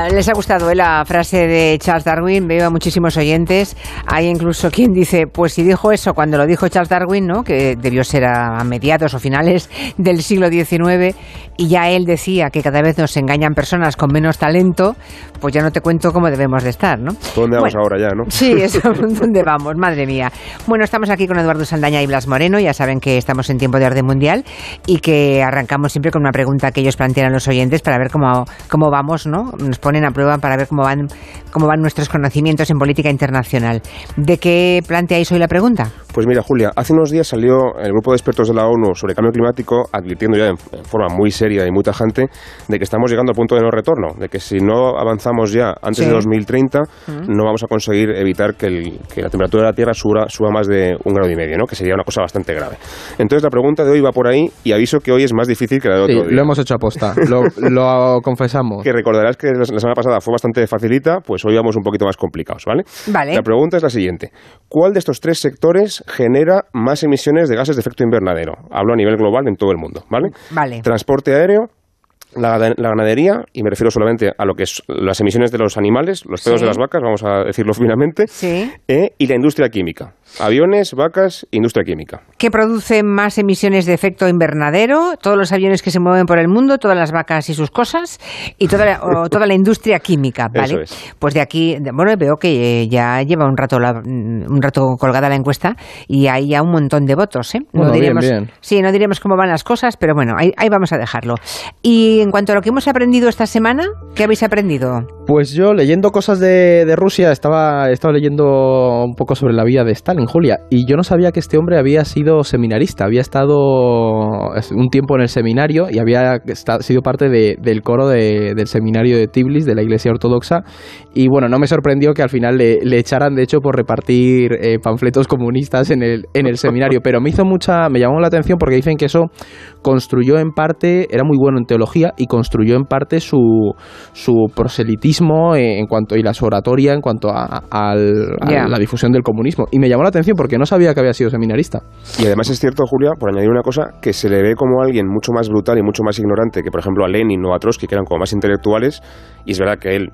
Ah, les ha gustado eh, la frase de Charles Darwin, veo a muchísimos oyentes. Hay incluso quien dice, pues si dijo eso cuando lo dijo Charles Darwin, ¿no? que debió ser a mediados o finales del siglo XIX, y ya él decía que cada vez nos engañan personas con menos talento, pues ya no te cuento cómo debemos de estar, ¿no? ¿Dónde vamos ahora ya, no? Sí, eso, ¿dónde vamos? Madre mía. Bueno, estamos aquí con Eduardo Saldaña y Blas Moreno, ya saben que estamos en tiempo de orden mundial y que arrancamos siempre con una pregunta que ellos plantean a los oyentes para ver cómo, cómo vamos, ¿no? Ponen a prueba para ver cómo van, cómo van nuestros conocimientos en política internacional. ¿De qué planteáis hoy la pregunta? Pues mira, Julia, hace unos días salió el grupo de expertos de la ONU sobre cambio climático advirtiendo ya en, forma muy seria y muy tajante de que estamos llegando al punto de no retorno, de que si no avanzamos ya antes de 2030 no vamos a conseguir evitar que, la temperatura de la Tierra suba, suba, más de un grado y medio, ¿no? que sería una cosa bastante grave. Entonces la pregunta de hoy va por ahí y aviso que hoy es más difícil que la de otro sí, Lo hemos hecho aposta, lo, lo confesamos. Que recordarás que la semana pasada fue bastante facilita, pues hoy vamos un poquito más complicados, ¿vale? Vale. La pregunta es la siguiente. ¿Cuál de estos tres sectores genera más emisiones de gases de efecto invernadero? Hablo a nivel global en todo el mundo, ¿vale? Vale. Transporte aéreo, la, ganadería, y me refiero solamente a lo que es las emisiones de los animales, los pedos de las vacas, vamos a decirlo finalmente, sí. Eh, y la industria química. Aviones, vacas, industria química. ¿Qué produce más emisiones de efecto invernadero? Todos los aviones que se mueven por el mundo, todas las vacas y sus cosas, y toda la, toda la industria química, ¿vale? Pues de aquí, bueno, veo que ya lleva un rato un rato colgada la encuesta y hay ya un montón de votos, ¿eh? No diremos, bien, Sí, no diremos cómo van las cosas, pero bueno, ahí, ahí vamos a dejarlo. Y en cuanto a lo que hemos aprendido esta semana, ¿qué habéis aprendido? Pues yo, leyendo cosas de, Rusia, estaba, estaba leyendo un poco sobre la vida de Stalin, Julia, y yo no sabía que este hombre había sido seminarista, había estado un tiempo en el seminario y había sido parte del coro del seminario de Tiblis, de la Iglesia Ortodoxa, y bueno, no me sorprendió que al final le, echaran, de hecho, por repartir eh, panfletos comunistas en el, en el seminario, pero me hizo mucha, me llamó la atención porque dicen que eso construyó en parte, era muy bueno en teología y construyó en parte su, su proselitismo en cuanto y la su oratoria en cuanto a, la difusión del comunismo. Y me llamó la atención porque no sabía que había sido seminarista. Y además es cierto, Julia, por añadir una cosa, que se le ve como alguien mucho más brutal y mucho más ignorante que, por ejemplo, a Lenin o a Trotsky, que eran como más intelectuales. Y es verdad que él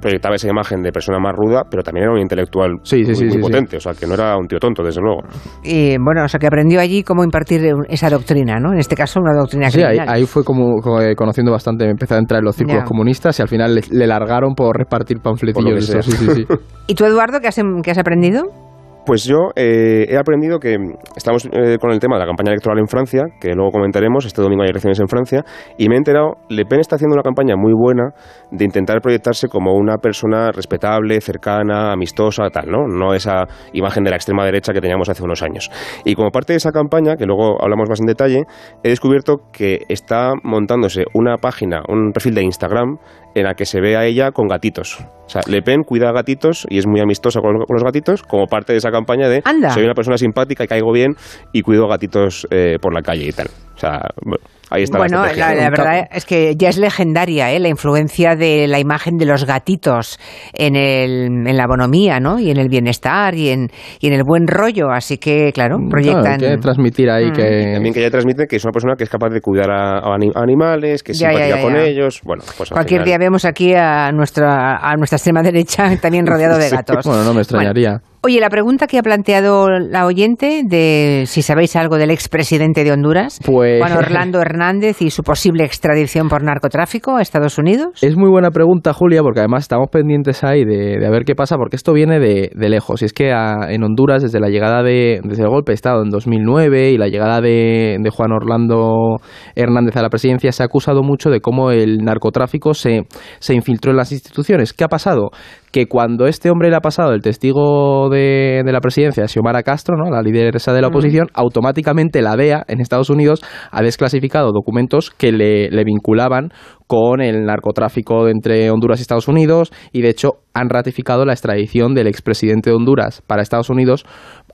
proyectaba esa imagen de persona más ruda, pero también era un intelectual muy, potente. O sea, que no era un tío tonto, desde luego. Y bueno, o sea, que aprendió allí cómo impartir esa doctrina, ¿no? En este caso una doctrina Sí, ahí, fue como, eh, conociendo bastante, empezó a entrar en los círculos comunistas y al final le, largaron por repartir panfletillos. ¿Y tú, Eduardo, qué has, qué has aprendido? Pues yo eh, he aprendido que estamos eh, con el tema de la campaña electoral en Francia, que luego comentaremos, este domingo hay elecciones en Francia, y me he enterado, Le Pen está haciendo una campaña muy buena de intentar proyectarse como una persona respetable, cercana, amistosa, tal, ¿no? No esa imagen de la extrema derecha que teníamos hace unos años. Y como parte de esa campaña, que luego hablamos más en detalle, he descubierto que está montándose una página, un perfil de Instagram en la que se ve a ella con gatitos. O sea, Le Pen cuida a gatitos y es muy amistosa con, los gatitos como parte de esa campaña de soy una persona simpática y caigo bien y cuido gatitos eh, por la calle y tal. O sea, bueno. Ahí está bueno, la, la, verdad es que ya es legendaria ¿eh? la influencia de la imagen de los gatitos en, el, en la bonomía ¿no? y en el bienestar y en, y en el buen rollo. Así que, claro, proyectan. que transmitir ahí mm. que. también que ella transmite que es una persona que es capaz de cuidar a, animales, que es simpática con ellos. Bueno, pues Cualquier día vemos aquí a nuestra, a nuestra extrema derecha también rodeado de gatos. Bueno, no me extrañaría. Oye, la pregunta que ha planteado la oyente de si sabéis algo del expresidente de Honduras, pues... Juan Orlando Hernández y su posible extradición por narcotráfico a Estados Unidos. Es muy buena pregunta, Julia, porque además estamos pendientes ahí de, de ver qué pasa, porque esto viene de, de lejos. Y es que en Honduras, desde la llegada de, desde el golpe de Estado en 2009 y la llegada de, de Juan Orlando Hernández a la presidencia, se ha acusado mucho de cómo el narcotráfico se, se infiltró en las instituciones. ¿Qué ha pasado? Que cuando este hombre le ha pasado el testigo de, de la presidencia, Xiomara Castro, ¿no? la lideresa de la oposición, automáticamente la DEA en Estados Unidos ha desclasificado documentos que le, le vinculaban con el narcotráfico entre Honduras y Estados Unidos y de hecho han ratificado la extradición del expresidente de Honduras para Estados Unidos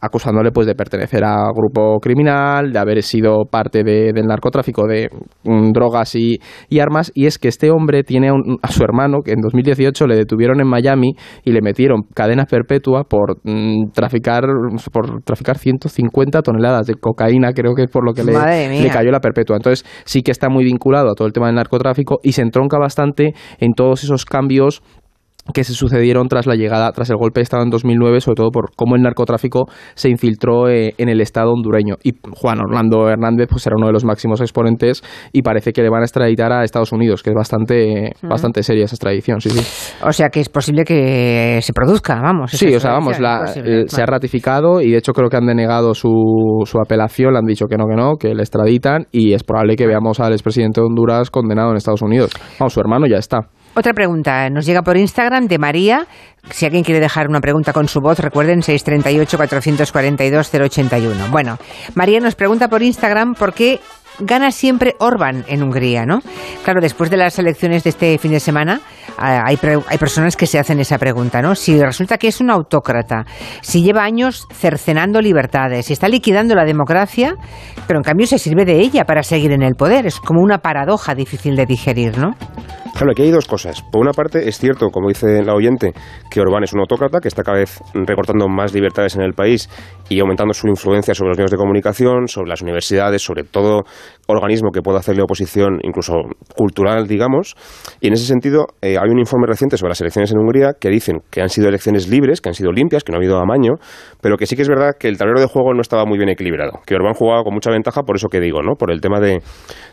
acusándole pues de pertenecer a grupo criminal, de haber sido parte del narcotráfico de mm, drogas y, armas y es que este hombre tiene a su hermano que en 2018 le detuvieron en Miami y le metieron cadena perpetua por mm, traficar por traficar 150 toneladas de cocaína, creo que es por lo que le, le, cayó la perpetua. Entonces sí que está muy vinculado a todo el tema del narcotráfico y se entronca bastante en todos esos cambios que se sucedieron tras la llegada, tras el golpe de Estado en 2009, sobre todo por cómo el narcotráfico se infiltró eh, en el Estado hondureño. Y Juan Orlando Hernández pues era uno de los máximos exponentes y parece que le van a extraditar a Estados Unidos, que es bastante, bastante seria esa extradición, sí, sí. O sea que es posible que se produzca, vamos. Sí, o sea, vamos, eh, se ha ratificado y de hecho creo que han denegado su, su apelación, le han dicho que no, que no, que le extraditan y es probable que veamos al expresidente de Honduras condenado en Estados Unidos. Vamos, su hermano ya está. Otra pregunta nos llega por Instagram de María. Si alguien quiere dejar una pregunta con su voz, recuerden 638-442-081. Bueno, María nos pregunta por Instagram por qué gana siempre Orban en Hungría, ¿no? Claro, después de las elecciones de este fin de semana, hay, hay, personas que se hacen esa pregunta, ¿no? Si resulta que es un autócrata, si lleva años cercenando libertades, si está liquidando la democracia, pero en cambio se sirve de ella para seguir en el poder. Es como una paradoja difícil de digerir, ¿no? Claro, aquí hay dos cosas. Por una parte, es cierto, como dice la oyente, que Orbán es un autócrata que está cada vez recortando más libertades en el país y aumentando su influencia sobre los medios de comunicación, sobre las universidades, sobre todo organismo que pueda hacerle oposición, incluso cultural, digamos. Y en ese sentido, eh, hay un informe reciente sobre las elecciones en Hungría que dicen que han sido elecciones libres, que han sido limpias, que no ha habido amaño, pero que sí que es verdad que el tablero de juego no estaba muy bien equilibrado, que Orbán jugaba con mucha ventaja por eso que digo, ¿no? Por el tema de,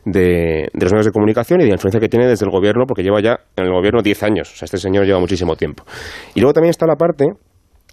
de, de los medios de comunicación y de la influencia que tiene desde el gobierno porque lleva ya en el gobierno 10 años. O sea, este señor lleva muchísimo tiempo. Y luego también está la parte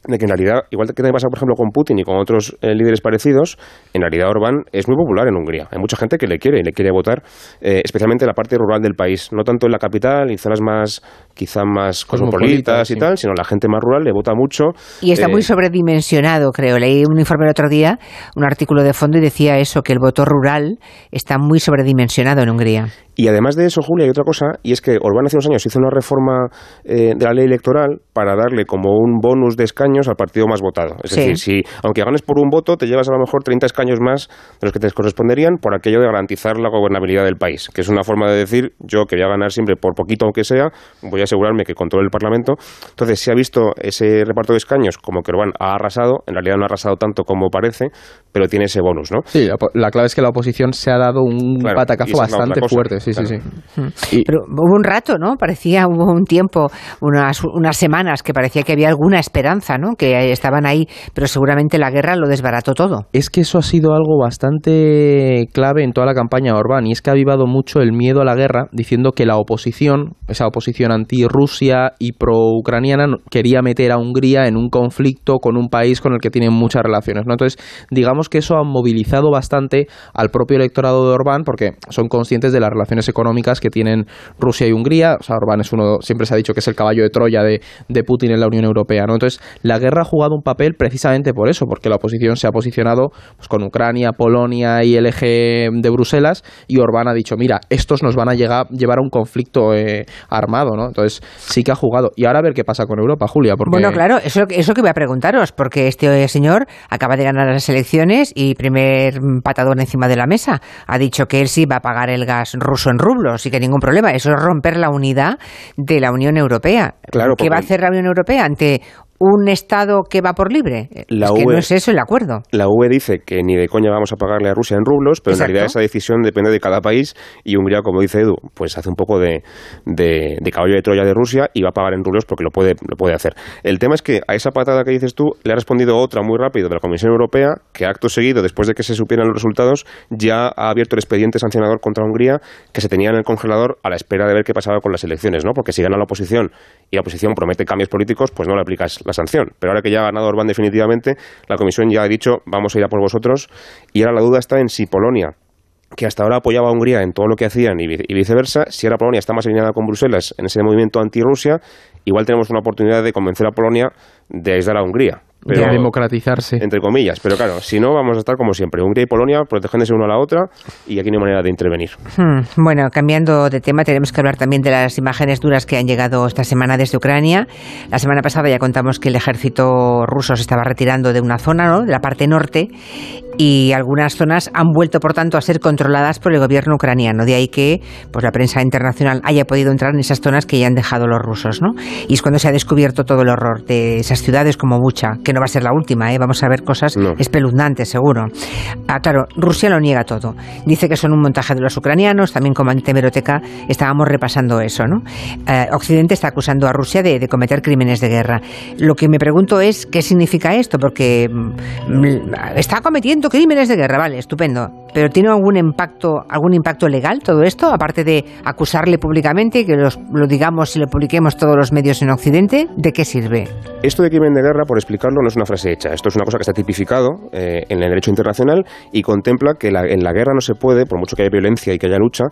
de que en realidad, igual que pasa, por ejemplo, con Putin y con otros eh, líderes parecidos, en realidad Orbán es muy popular en Hungría. Hay mucha gente que le quiere y le quiere votar, eh, especialmente en la parte rural del país. No tanto en la capital y zonas más, quizá más cosmopolitas y tal, sino la gente más rural le vota mucho. Y está muy eh, sobredimensionado, creo. Leí un informe el otro día, un artículo de fondo y decía eso, que el voto rural está muy sobredimensionado en Hungría. Y además de eso, Julia, hay otra cosa, y es que Orbán hace unos años hizo una reforma de la ley electoral para darle como un bonus de escaños al partido más votado. Es decir, si aunque ganes por un voto, te llevas a lo mejor 30 escaños más de los que te corresponderían por aquello de garantizar la gobernabilidad del país, que es una forma de decir, yo que voy a ganar siempre por poquito aunque sea, voy a asegurarme que controle el Parlamento. Entonces, se ha visto ese reparto de escaños como que Orbán ha arrasado, en realidad no ha arrasado tanto como parece, pero tiene ese bonus, ¿no? Sí, la, clave es que la oposición se ha dado un patacazo bastante fuerte, sí, sí, sí. pero hubo un rato, ¿no? Parecía, hubo un tiempo, unas, unas semanas que parecía que había alguna esperanza, ¿no? que estaban ahí, pero seguramente la guerra lo desbarató todo. Es que eso ha sido algo bastante clave en toda la campaña Orbán y es que ha avivado mucho el miedo a la guerra, diciendo que la oposición, esa oposición anti-Rusia y pro-ucraniana, quería meter a Hungría en un conflicto con un país con el que tienen muchas relaciones. ¿no? Entonces, digamos que eso ha movilizado bastante al propio electorado de Orbán porque son conscientes de las relaciones económicas que tienen Rusia y Hungría. O sea, Orbán es uno, siempre se ha dicho que es el caballo de Troya de, Putin en la Unión Europea. ¿no? Entonces, la guerra ha jugado un papel precisamente por eso, porque la oposición se ha posicionado pues, con Ucrania, Polonia y el eje de Bruselas y Orbán ha dicho, mira, estos nos van a llegar, llevar a un conflicto eh, armado, ¿no? Entonces sí que ha jugado. Y ahora a ver qué pasa con Europa, Julia. Porque... Bueno, claro, eso, eso que voy a preguntaros, porque este señor acaba de ganar las elecciones y primer patadón encima de la mesa ha dicho que él sí va a pagar el gas ruso en rublos y que ningún problema. Eso es romper la unidad de la Unión Europea. Claro, ¿Qué va a hacer la Unión Europea ante un Estado que va por libre. La es que no es eso el acuerdo. La UE dice que ni de coña vamos a pagarle a Rusia en rublos, pero en realidad esa decisión depende de cada país y Hungría, como dice Edu, pues hace un poco de, de, caballo de Troya de Rusia y va a pagar en rublos porque lo puede, lo puede hacer. El tema es que a esa patada que dices tú le ha respondido otra muy rápido de la Comisión Europea que acto seguido, después de que se supieran los resultados, ya ha abierto el expediente sancionador contra Hungría que se tenía en el congelador a la espera de ver qué pasaba con las elecciones, ¿no? Porque si gana la oposición y la oposición promete cambios políticos, pues no le aplicas la sanción. Pero ahora que ya ha ganado Orbán definitivamente, la Comisión ya ha dicho vamos a ir a por vosotros. Y ahora la duda está en si Polonia que hasta ahora apoyaba a Hungría en todo lo que hacían y, viceversa, si ahora Polonia está más alineada con Bruselas en ese movimiento anti-Rusia, igual tenemos una oportunidad de convencer a Polonia de aislar a Hungría de democratizarse. Entre comillas, pero claro, si no, vamos a estar como siempre, Hungría y Polonia protegiéndose uno a la otra y aquí no hay manera de intervenir. Hmm, bueno, cambiando de tema, tenemos que hablar también de las imágenes duras que han llegado esta semana desde Ucrania. La semana pasada ya contamos que el ejército ruso se estaba retirando de una zona, ¿no? de la parte norte, y algunas zonas han vuelto, por tanto, a ser controladas por el gobierno ucraniano. De ahí que pues, la prensa internacional haya podido entrar en esas zonas que ya han dejado los rusos. ¿no? Y es cuando se ha descubierto todo el horror de esas ciudades como Bucha, que no va a ser la última, ¿eh? vamos a ver cosas espeluznantes seguro. Ah, claro, Rusia lo niega todo. Dice que son un montaje de los ucranianos, también como antemeroteca estábamos repasando eso. ¿no? Eh, Occidente está acusando a Rusia de, cometer crímenes de guerra. Lo que me pregunto es qué significa esto, porque mm, está cometiendo crímenes de guerra, vale, estupendo, pero ¿tiene algún impacto, algún impacto legal todo esto, aparte de acusarle públicamente que lo digamos y lo publiquemos todos los medios en Occidente? ¿De qué sirve? Esto de crimen de guerra, por explicarlo, no es una frase hecha. Esto es una cosa que está tipificado eh, en el derecho internacional y contempla que en la guerra no se puede, por mucho que haya violencia y que haya lucha,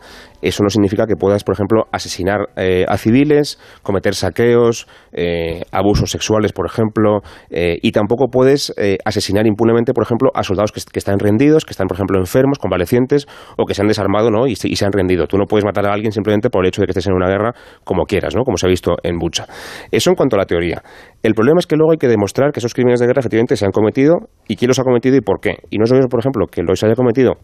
eso no significa que puedas, por ejemplo, asesinar eh, a civiles, cometer saqueos, eh, abusos sexuales, por ejemplo, y tampoco puedes asesinar impunemente, por ejemplo, a soldados que, están rendidos, que están, por ejemplo, enfermos, convalecientes o que se han desarmado ¿no? y, se han rendido. Tú no puedes matar a alguien simplemente por el hecho de que estés en una guerra como quieras, ¿no? como se ha visto en Bucha. Eso en cuanto a la teoría. El problema es que luego hay que demostrar que esos crímenes de guerra efectivamente se han cometido y quién los ha cometido y por qué. Y no es lo por ejemplo, que los haya cometido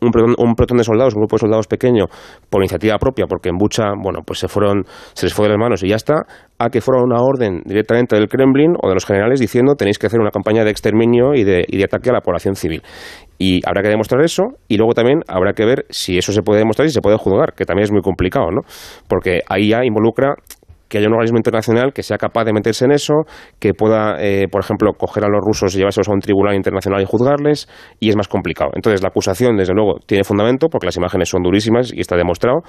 un pelotón, de soldados, un grupo de soldados pequeño, por iniciativa propia, porque en Bucha, bueno, pues se fueron, se les fue de las manos y ya está, a que fuera una orden directamente del Kremlin o de los generales diciendo tenéis que hacer una campaña de exterminio y de, y de ataque a la población civil. Y habrá que demostrar eso y luego también habrá que ver si eso se puede demostrar y se puede juzgar, que también es muy complicado, ¿no? Porque ahí ya involucra que haya un organismo internacional que sea capaz de meterse en eso, que pueda, eh, por ejemplo, coger a los rusos y llevárselos a un tribunal internacional y juzgarles, y es más complicado. Entonces, la acusación, desde luego, tiene fundamento, porque las imágenes son durísimas y está demostrado,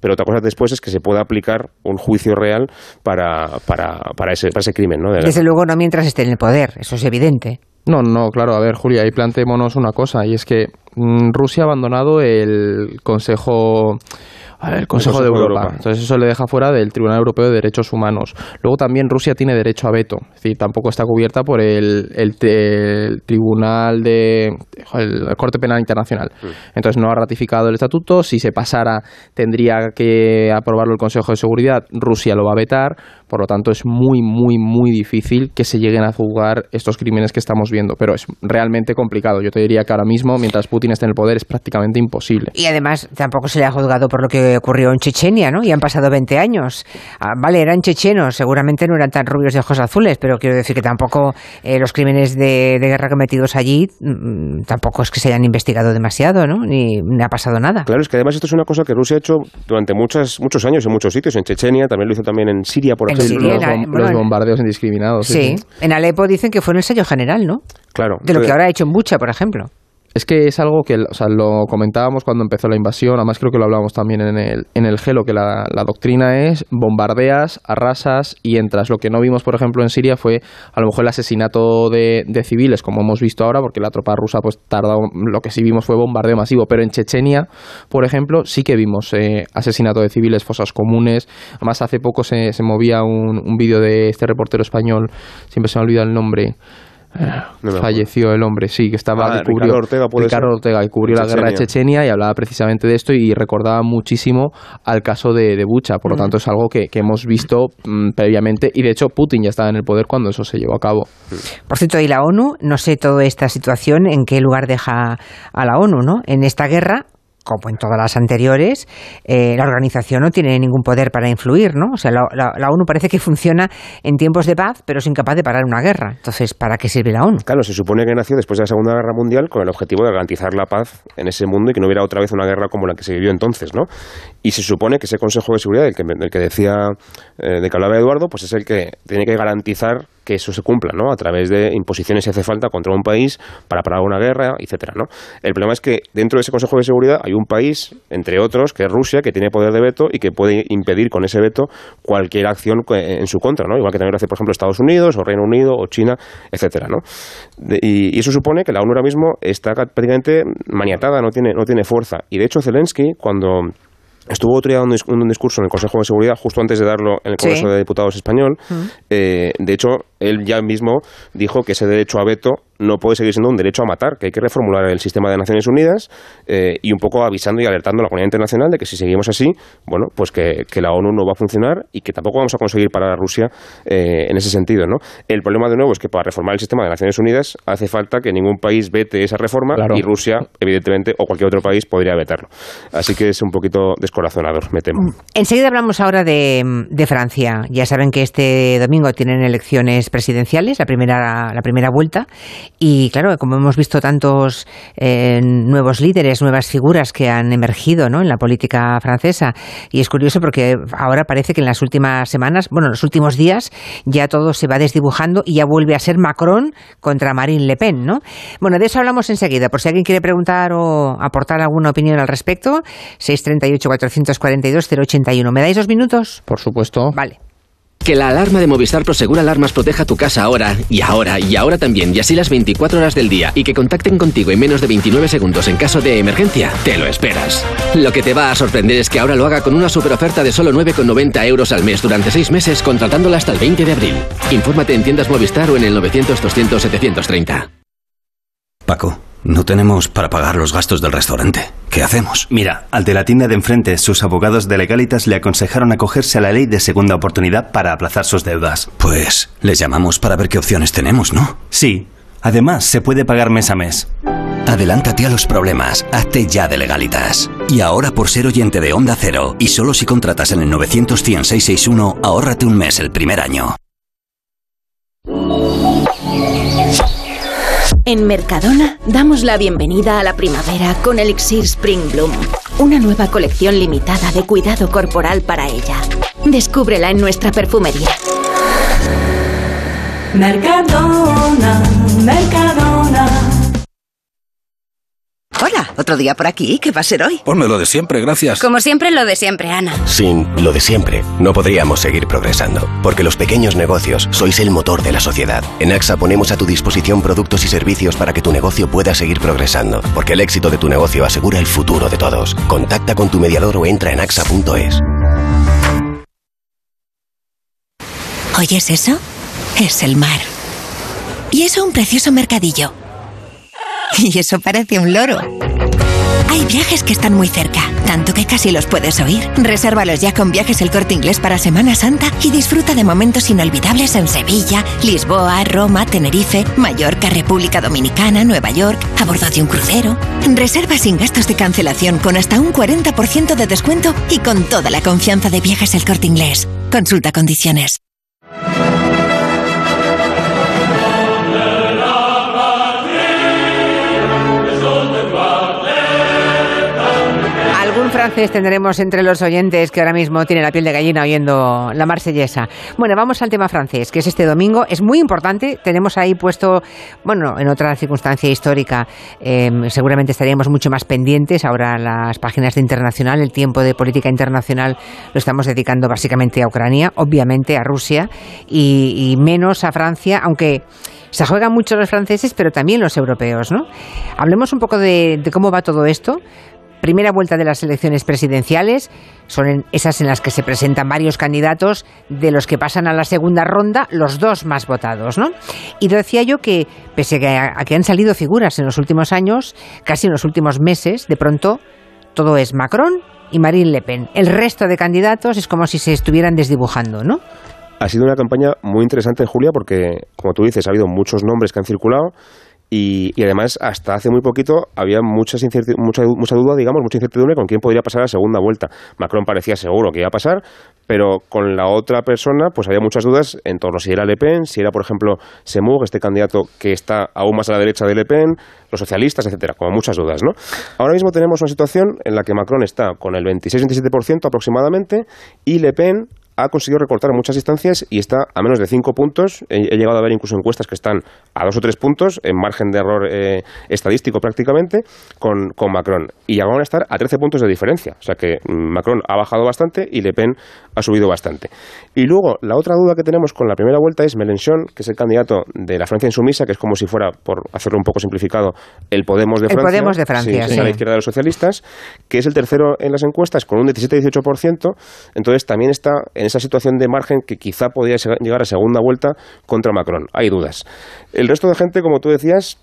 pero otra cosa después es que se pueda aplicar un juicio real para, para, para, ese, para ese crimen. ¿no? desde luego, no mientras esté en el poder, eso es evidente. No, no, claro, a ver, Julia, ahí planteémonos una cosa, y es que mm, Rusia ha abandonado el Consejo el Consejo, de Europa. Entonces eso le deja fuera del Tribunal Europeo de Derechos Humanos. Luego también Rusia tiene derecho a veto, es decir, tampoco está cubierta por el, Tribunal de el, Corte Penal Internacional. Entonces no ha ratificado el estatuto. Si se pasara tendría que aprobarlo el Consejo de Seguridad. Rusia lo va a vetar. Por lo tanto es muy muy muy difícil que se lleguen a juzgar estos crímenes que estamos viendo. Pero es realmente complicado. Yo te diría que ahora mismo, mientras Putin esté en el poder, es prácticamente imposible. Y además tampoco se le ha juzgado por lo que ocurrió en Chechenia, ¿no? Y han pasado 20 años. Ah, vale, eran chechenos, seguramente no eran tan rubios de ojos azules, pero quiero decir que tampoco eh, los crímenes de, guerra cometidos allí mm, tampoco es que se hayan investigado demasiado, ¿no? Ni, ha pasado nada. Claro, es que además esto es una cosa que Rusia ha hecho durante muchos muchos años en muchos sitios. En Chechenia, también lo hizo también en Siria, por los, bombardeos indiscriminados. Sí, en Alepo dicen que fue en el sello general, ¿no? Claro. De lo que ahora ha hecho en Bucha, por ejemplo. Es que es algo que o sea, lo comentábamos cuando empezó la invasión, además creo que lo hablábamos también en el, en el Gelo, que la, doctrina es bombardeas, arrasas y entras. Lo que no vimos, por ejemplo, en Siria fue a lo mejor el asesinato de, civiles, como hemos visto ahora, porque la tropa rusa pues tardó, lo que sí vimos fue bombardeo masivo, pero en Chechenia, por ejemplo, sí que vimos eh, asesinato de civiles, fosas comunes. Además, hace poco se, se movía un, un vídeo de este reportero español, siempre se me olvida el nombre, falleció el hombre, sí, que estaba ah, Ricardo Ortega, Ricardo Ortega, que cubrió la guerra de Chechenia y hablaba precisamente de esto y recordaba muchísimo al caso de, de Bucha. Por lo tanto, es algo que, hemos visto mm, previamente y de hecho Putin ya estaba en el poder cuando eso se llevó a cabo. Por cierto, y la ONU, no sé toda esta situación en qué lugar deja a la ONU, ¿no? En esta guerra como en todas las anteriores, eh, la organización no tiene ningún poder para influir, ¿no? O sea, la, ONU parece que funciona en tiempos de paz, pero es incapaz de parar una guerra. Entonces, ¿para qué sirve la ONU? Claro, se supone que nació después de la Segunda Guerra Mundial con el objetivo de garantizar la paz en ese mundo y que no hubiera otra vez una guerra como la que se vivió entonces, ¿no? Y se supone que ese Consejo de Seguridad, del que, decía, eh, de que hablaba Eduardo, pues es el que tiene que garantizar que eso se cumpla, ¿no? A través de imposiciones si hace falta contra un país para parar una guerra, etcétera, ¿no? El problema es que dentro de ese Consejo de Seguridad hay un país, entre otros, que es Rusia, que tiene poder de veto y que puede impedir con ese veto cualquier acción en su contra, ¿no? Igual que también lo hace, por ejemplo, Estados Unidos o Reino Unido o China, etcétera, ¿no? y, eso supone que la ONU ahora mismo está prácticamente maniatada, no tiene, no tiene fuerza. Y de hecho Zelensky, cuando Estuvo otro día dando un, discurso en el Consejo de Seguridad justo antes de darlo en el Congreso de Diputados español. Eh, de hecho, él ya mismo dijo que ese derecho a veto no puede seguir siendo un derecho a matar, que hay que reformular el sistema de Naciones Unidas eh, y un poco avisando y alertando a la comunidad internacional de que si seguimos así, bueno, pues que, la ONU no va a funcionar y que tampoco vamos a conseguir parar a Rusia eh, en ese sentido, ¿no? El problema de nuevo es que para reformar el sistema de Naciones Unidas hace falta que ningún país vete esa reforma y Rusia, evidentemente, o cualquier otro país podría vetarlo. Así que es un poquito descorazonador, me temo. Enseguida hablamos ahora de, de Francia. Ya saben que este domingo tienen elecciones presidenciales, la primera, la primera vuelta. Y claro, como hemos visto tantos eh, nuevos líderes, nuevas figuras que han emergido ¿no? en la política francesa, y es curioso porque ahora parece que en las últimas semanas, bueno, en los últimos días, ya todo se va desdibujando y ya vuelve a ser Macron contra Marine Le Pen, ¿no? Bueno, de eso hablamos enseguida. Por si alguien quiere preguntar o aportar alguna opinión al respecto, 638-442-081. ¿Me dais dos minutos? Por supuesto. Vale. Que la alarma de Movistar Prosegura Alarmas proteja tu casa ahora, y ahora, y ahora también, y así las 24 horas del día, y que contacten contigo en menos de 29 segundos en caso de emergencia, te lo esperas. Lo que te va a sorprender es que ahora lo haga con una super oferta de solo 9,90 euros al mes durante 6 meses, contratándola hasta el 20 de abril. Infórmate en tiendas Movistar o en el 900-200-730. Paco. No tenemos para pagar los gastos del restaurante. ¿Qué hacemos? Mira, al de la tienda de enfrente, sus abogados de legalitas le aconsejaron acogerse a la ley de segunda oportunidad para aplazar sus deudas. Pues les llamamos para ver qué opciones tenemos, ¿no? Sí. Además, se puede pagar mes a mes. Adelántate a los problemas. Hazte ya de legalitas. Y ahora por ser oyente de Onda Cero, y solo si contratas en el 900 661 ahórrate un mes el primer año. En Mercadona damos la bienvenida a la primavera con Elixir Spring Bloom, una nueva colección limitada de cuidado corporal para ella. Descúbrela en nuestra perfumería. Mercadona, Mercadona. Hola, otro día por aquí. ¿Qué va a ser hoy? Ponme lo de siempre, gracias. Como siempre, lo de siempre, Ana. Sin lo de siempre, no podríamos seguir progresando, porque los pequeños negocios sois el motor de la sociedad. En AXA ponemos a tu disposición productos y servicios para que tu negocio pueda seguir progresando, porque el éxito de tu negocio asegura el futuro de todos. Contacta con tu mediador o entra en axa.es. ¿Oyes eso? Es el mar. Y eso un precioso mercadillo. Y eso parece un loro. Hay viajes que están muy cerca, tanto que casi los puedes oír. Resérvalos ya con Viajes El Corte Inglés para Semana Santa y disfruta de momentos inolvidables en Sevilla, Lisboa, Roma, Tenerife, Mallorca, República Dominicana, Nueva York, a bordo de un crucero. Reserva sin gastos de cancelación con hasta un 40% de descuento y con toda la confianza de Viajes El Corte Inglés. Consulta condiciones. Francés tendremos entre los oyentes que ahora mismo tiene la piel de gallina oyendo la marsellesa. Bueno, vamos al tema francés, que es este domingo. Es muy importante. Tenemos ahí puesto, bueno, en otra circunstancia histórica, eh, seguramente estaríamos mucho más pendientes. Ahora las páginas de internacional, el tiempo de política internacional lo estamos dedicando básicamente a Ucrania, obviamente a Rusia y, menos a Francia, aunque se juegan mucho los franceses, pero también los europeos, ¿no? Hablemos un poco de cómo va todo esto primera vuelta de las elecciones presidenciales, son esas en las que se presentan varios candidatos, de los que pasan a la segunda ronda, los dos más votados, ¿no? Y decía yo que, pese a que han salido figuras en los últimos años, casi en los últimos meses, de pronto todo es Macron y Marine Le Pen. El resto de candidatos es como si se estuvieran desdibujando, ¿no? Ha sido una campaña muy interesante, Julia, porque, como tú dices, ha habido muchos nombres que han circulado y, y, además, hasta hace muy poquito había muchas mucha, mucha duda, digamos, mucha incertidumbre con quién podría pasar la segunda vuelta. Macron parecía seguro que iba a pasar, pero con la otra persona, pues había muchas dudas en torno a si era Le Pen, si era, por ejemplo, Semur, este candidato que está aún más a la derecha de Le Pen, los socialistas, etcétera, como muchas dudas, ¿no? Ahora mismo tenemos una situación en la que Macron está con el 26-27% aproximadamente y Le Pen ha conseguido recortar muchas distancias y está a menos de cinco puntos. He, he, llegado a ver incluso encuestas que están a dos o tres puntos, en margen de error eh, estadístico prácticamente, con, con, Macron. Y llegaron a estar a 13 puntos de diferencia. O sea que Macron ha bajado bastante y Le Pen ha subido bastante. Y luego, la otra duda que tenemos con la primera vuelta es Mélenchon, que es el candidato de la Francia insumisa, que es como si fuera, por hacerlo un poco simplificado, el Podemos de el Francia. Podemos de Francia, sí, sí. a la izquierda de los socialistas, que es el tercero en las encuestas con un 17-18%. Entonces también está en esa situación de margen que quizá podría llegar a segunda vuelta contra Macron. Hay dudas. El resto de gente, como tú decías,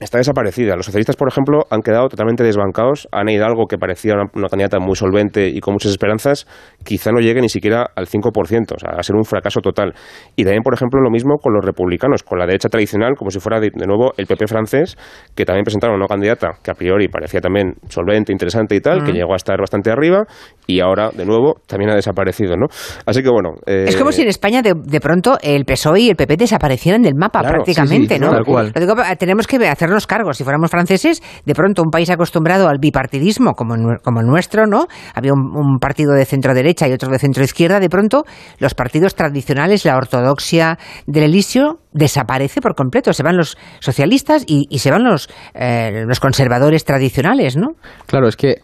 está desaparecida. Los socialistas, por ejemplo, han quedado totalmente desbancados. Han ido algo que parecía una, una, candidata muy solvente y con muchas esperanzas, quizá no llegue ni siquiera al 5%, o sea, va a ser un fracaso total. Y también, por ejemplo, lo mismo con los republicanos, con la derecha tradicional, como si fuera de, de nuevo el PP francés, que también presentaron una candidata que a priori parecía también solvente, interesante y tal, Mm. que llegó a estar bastante arriba y ahora, de nuevo, también ha desaparecido, ¿no? Así que bueno... eh, Es como si en España de, de pronto el PSOE y el PP desaparecieran del mapa Claro, prácticamente, sí, sí, ¿no? tal cual. Lo digo, tenemos que hacernos cargo. Si fuéramos franceses, de pronto un país acostumbrado al bipartidismo como, como el nuestro, ¿no? Había un, un partido de centro derecha y otro de centro izquierda. De pronto, los partidos tradicionales, la ortodoxia del Elíseo desaparece por completo. Se van los socialistas y, y se van los, eh, los conservadores tradicionales, ¿no? Claro, es que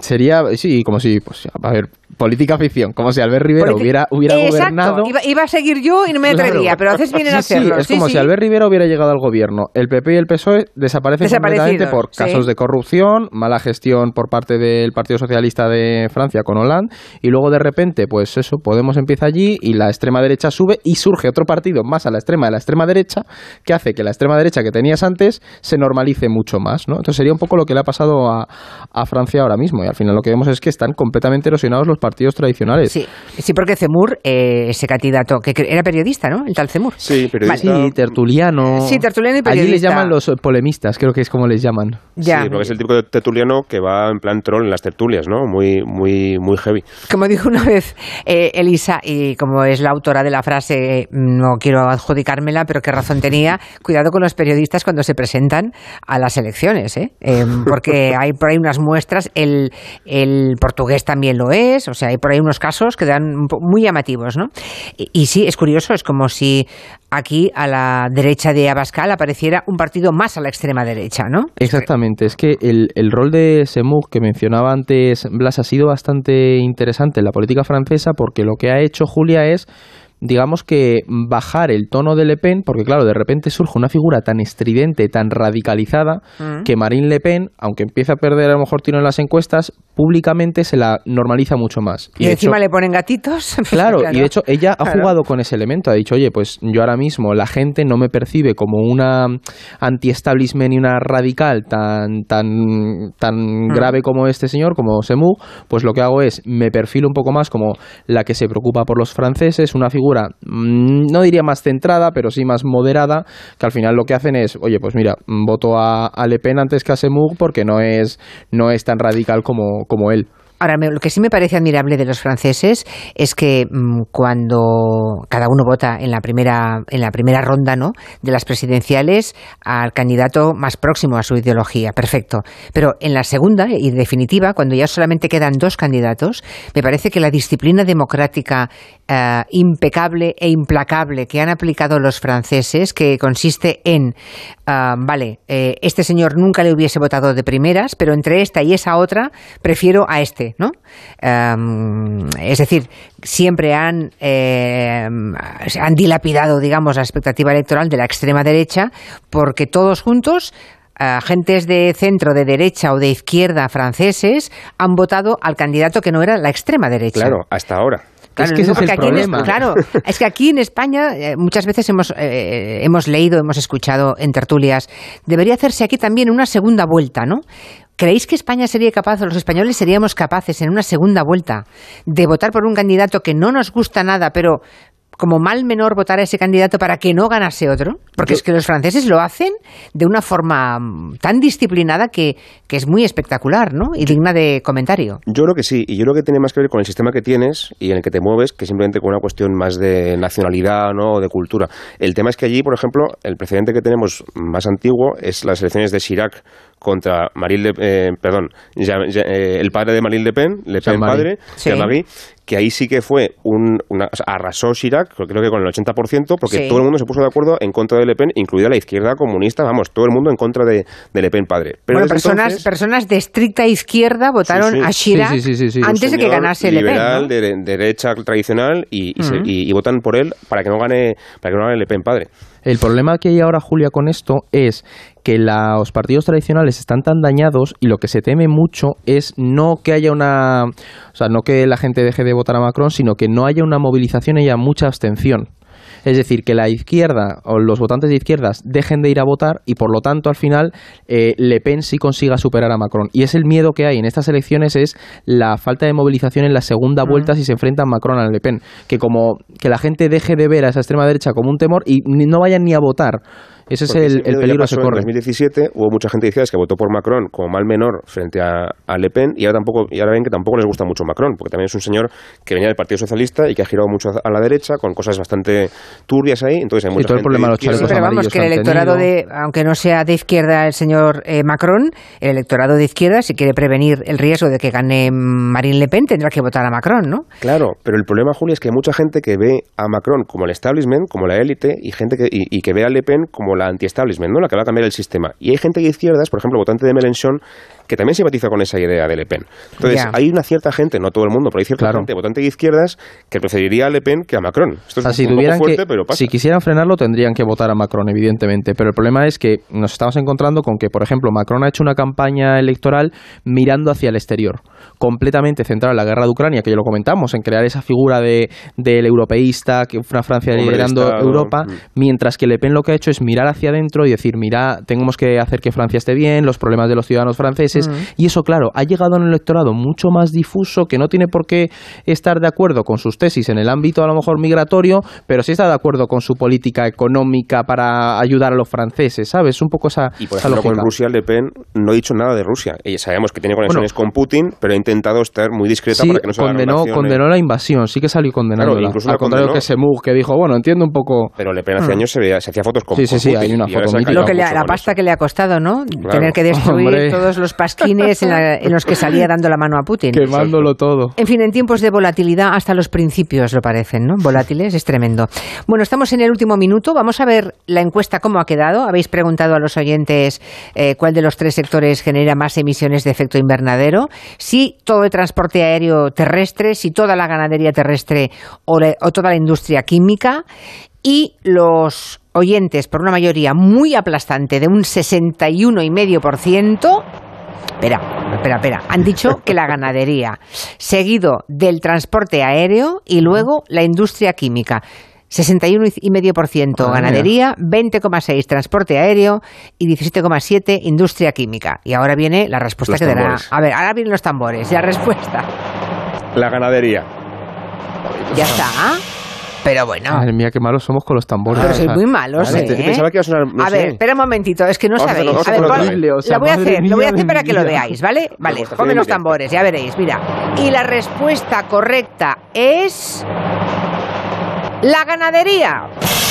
sería, sí, como si, pues, a ver, política ficción, como si Albert Rivera hubiera, hubiera Exacto. gobernado. Iba, iba a seguir yo y no me Claro. atrevía, pero haces bien en Sí, hacerlo. Sí, es Sí, como si Albert Rivera hubiera llegado al gobierno. El PP y el PSOE desaparecen completamente por casos de corrupción, mala gestión por parte del Partido Socialista de Francia con Hollande, y luego de repente, pues eso, Podemos empieza allí y la extrema derecha sube y surge otro partido más a la extrema de la extrema derecha que hace que la extrema derecha que tenías antes se normalice mucho más, ¿no? Entonces sería un poco lo que le ha pasado a, a Francia ahora mismo y al final lo que vemos es que están completamente erosionados los partidos tradicionales. Sí, sí, porque Zemur, eh, ese candidato, que era periodista, ¿no? El tal Zemur. Sí, Sí, tertuliano. Sí, tertuliano y Allí les periodista. llaman los polemistas, creo que es como les llaman. Ya. Sí, porque es el tipo de tertuliano que va en plan troll en las tertulias, ¿no? Muy, muy, muy heavy. Como dijo una vez eh, Elisa, y como es la autora de la frase, no quiero adjudicármela, pero qué razón tenía, cuidado con los periodistas cuando se presentan a las elecciones, ¿eh? Eh, porque hay por ahí unas muestras, el, el portugués también lo es, o sea, hay por ahí unos casos que dan muy llamativos, ¿no? Y, y sí, es curioso, es como si aquí a la derecha de Abascal apareciera un partido más a la extrema derecha, ¿no? Exactamente, es que el, el rol de Semur que mencionaba antes Blas ha sido bastante interesante en la política francesa porque lo que ha hecho Julia es digamos que bajar el tono de Le Pen, porque claro, de repente surge una figura tan estridente, tan radicalizada, Mm. que Marine Le Pen, aunque empieza a perder a lo mejor tiro en las encuestas, públicamente se la normaliza mucho más. Y, encima hecho- le ponen gatitos. Claro, y de hecho ella ha Claro. jugado con ese elemento, ha dicho, oye, pues yo ahora mismo la gente no me percibe como una anti-establishment y una radical tan, tan, tan Mm. grave como este señor, como Semu, pues lo que hago es me perfilo un poco más como la que se preocupa por los franceses, una figura, mm, no diría más centrada, pero sí más moderada, que al final lo que hacen es, oye, pues mira, mm, voto a, Le Pen antes que a Semu porque no es, no es tan radical como, como él. Ahora, lo que sí me parece admirable de los franceses es que mm, cuando cada uno vota en la primera en la primera ronda, ¿no? de las presidenciales al candidato más próximo a su ideología, perfecto. Pero en la segunda y definitiva, cuando ya solamente quedan dos candidatos, me parece que la disciplina democrática eh, impecable e implacable que han aplicado los franceses, que consiste en, ah, vale, eh, este señor nunca le hubiese votado de primeras, pero entre esta y esa otra prefiero a este, ¿no? Es decir, siempre han, eh, han dilapidado, digamos, la expectativa electoral de la extrema derecha porque todos juntos agentes de centro, de derecha o de izquierda franceses han votado al candidato que no era la extrema derecha. Claro, hasta ahora. Claro, Es que ese digo es el porque aquí en problema. Espa- claro, es que aquí en España eh, muchas veces hemos, eh, hemos leído, hemos escuchado en tertulias, debería hacerse aquí también una segunda vuelta, ¿no? ¿Creéis que España sería capaz, o los españoles seríamos capaces en una segunda vuelta de votar por un candidato que no nos gusta nada, pero como mal menor votar a ese candidato para que no ganase otro? Porque es que los franceses lo hacen de una forma mm, tan disciplinada que, que es muy espectacular, ¿no? Y digna de comentario. Yo creo que sí, y yo creo que tiene más que ver con el sistema que tienes y en el que te mueves que simplemente con una cuestión más de nacionalidad ¿no? o de cultura. El tema es que allí, por ejemplo, el precedente que tenemos más antiguo es las elecciones de Chirac contra Marine Le, eh, perdón, Jean- Jean- eh, el padre de Marine Le Pen, Le Pen padre, Sí. Jean-Marie, que ahí sí que fue un, una, o sea, arrasó Chirac, creo que con el 80%, porque Sí. todo el mundo se puso de acuerdo en contra de Le Pen, incluida la izquierda comunista, vamos, todo el mundo en contra de, de Le Pen padre. Pero bueno, personas, entonces- personas de estricta izquierda votaron Sí, sí. a Chirac Sí, sí, sí, sí, sí. antes de que ganase Le Pen. liberal ¿no? de, de derecha tradicional y, y, se- y- y votan por él para que no gane para que no gane Le Pen padre. El problema que hay ahora, Julia, con esto es que los partidos tradicionales están tan dañados y lo que se teme mucho es no que haya una... O sea, no que la gente deje de votar a Macron, sino que no haya una movilización y haya mucha abstención. Es decir, que la izquierda o los votantes de izquierdas dejen de ir a votar y por lo tanto al final eh, Le Pen sí consiga superar a Macron. Y es el miedo que hay en estas elecciones es la falta de movilización en la segunda vuelta si se enfrentan Macron a Le Pen. Que como que la gente deje de ver a esa extrema derecha como un temor y no vayan ni a votar. Ese es el, el peligro que se corre. En 2017 hubo mucha gente izquierdas que votó por Macron como mal menor frente a, a Le Pen y ahora, tampoco, y ahora ven que tampoco les gusta mucho Macron, porque también es un señor que venía del Partido Socialista y que ha girado mucho a la derecha con cosas bastante turbias ahí. Entonces hay Y mucha todo el problema de los Pero vamos, que el que electorado de, aunque no sea de izquierda el señor eh, Macron, el electorado de izquierda, si quiere prevenir el riesgo de que gane Marine Le Pen, tendrá que votar a Macron, ¿no? Claro, pero el problema, Julia, es que hay mucha gente que ve a Macron como el establishment, como la élite, y gente que, y, y que ve a Le Pen como la anti-establishment, ¿no? la que va a cambiar el sistema. Y hay gente de izquierdas, por ejemplo, votante de Mélenchon, que también simpatiza con esa idea de Le Pen. Entonces, hay una cierta gente, no todo el mundo, pero hay cierta Claro. gente votante de izquierdas que preferiría a Le Pen que a Macron. Esto O es si un poco fuerte, que, pero pasa. si quisieran frenarlo, tendrían que votar a Macron, evidentemente. Pero el problema es que nos estamos encontrando con que, por ejemplo, Macron ha hecho una campaña electoral mirando hacia el exterior, completamente centrada en la guerra de Ucrania, que ya lo comentamos, en crear esa figura de del europeísta, que una Francia liderando Europa, mm. mientras que Le Pen lo que ha hecho es mirar hacia adentro y decir, mira, tenemos que hacer que Francia esté bien, los problemas de los ciudadanos franceses, y eso, claro, ha llegado a un electorado mucho más difuso que no tiene por qué estar de acuerdo con sus tesis en el ámbito a lo mejor migratorio, pero sí está de acuerdo con su política económica para ayudar a los franceses, ¿sabes? Un poco esa, Y por esa ejemplo, con. Rusia, Le Pen no ha dicho nada de Rusia. Y sabemos que tiene conexiones con Putin, pero ha intentado estar muy discreta Sí, para que no se condenó, relaciones. condenó la invasión, sí que salió condenándola. Claro, incluso Al la contrario condenó. que Semug, que dijo, bueno, entiendo un poco... Pero Le Pen hace Mm. años se, veía- se hacía fotos con, Sí, sí, con sí, Putin, hay una foto mítica. Lo que le- la pasta que le ha costado, ¿no? Claro. Tener que destruir Hombre. todos los pasquines en, la- en los que salía dando la mano a Putin. Quemándolo todo. En fin, en tiempos de volatilidad hasta los principios lo parecen, ¿no? Volátiles, es tremendo. Bueno, estamos en el último minuto. Vamos a ver la encuesta cómo ha quedado. Habéis preguntado a los oyentes eh, cuál de los tres sectores genera más emisiones de efecto invernadero. Si todo el transporte aéreo terrestre, si toda la ganadería terrestre o toda la industria química. Y los oyentes, por una mayoría muy aplastante de un 61,5%, Espera, espera, espera. Han dicho que la ganadería, seguido del transporte aéreo y luego la industria química. 61,5% Madre ganadería, 20,6% transporte aéreo y 17,7% industria química. Y ahora viene la respuesta Los que dará. A ver, ahora vienen los tambores. La respuesta. La ganadería. Ya está. Pero bueno. Madre mía, qué malos somos con los tambores. Pero sois sea, muy malos, Vale, ¿eh? pensaba que iba a sonar, no a sé. ver, espera un momentito, es que no Vamos sabéis. A ver, hacerlo pon- otra vez. o sea, la voy a hacer, lo voy a hacer para que lo veáis, ¿vale? Vale, ponme los tambores, ya veréis, mira. Y la respuesta correcta es... La ganadería.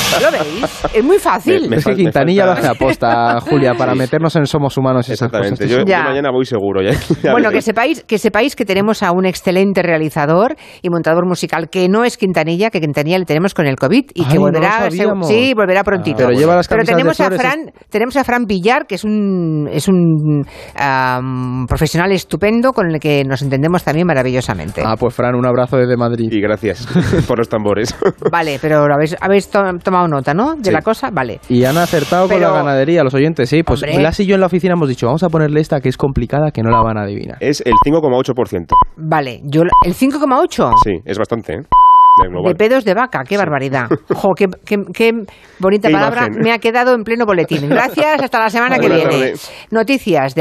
¿Lo veis? Es muy fácil. Me- Es que Quintanilla lo hace aposta, Julia, para meternos en Somos Humanos y esas cosas. Exactamente. Yo, yo Ya. mañana voy seguro. Ya, ya Bueno, que sepáis, que sepáis que tenemos a un excelente realizador y montador musical que no es Quintanilla, que Quintanilla le tenemos con el COVID y Ay, que no volverá, sabíamos. sí, volverá prontito. Pero lleva las Pero tenemos de a Fran, tenemos a Fran Villar, que es un es un am, profesional estupendo con el que nos entendemos también maravillosamente. Ah, pues Fran, un abrazo desde Madrid. Y gracias por los tambores. Vale, pero lo habéis, habéis to- tomado nota, ¿no? De Sí. la cosa, vale. Y han acertado Pero- con la ganadería, los oyentes, sí. Pues Hombre. Blas y yo en la oficina hemos dicho, vamos a ponerle esta que es complicada, que no la van a adivinar. es el 5,8%. Vale, yo el 5,8 Sí, es bastante, ¿eh? De pedos de vaca, qué barbaridad. Jo, qué, qué- qué bonita Qué palabra imagen. me ha quedado en pleno boletín. Gracias, hasta la semana que viene. tardes. Noticias de